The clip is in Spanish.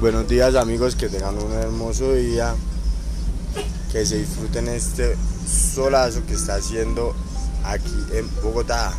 Buenos días amigos, que tengan un hermoso día, que se disfruten este solazo que está haciendo aquí en Bogotá.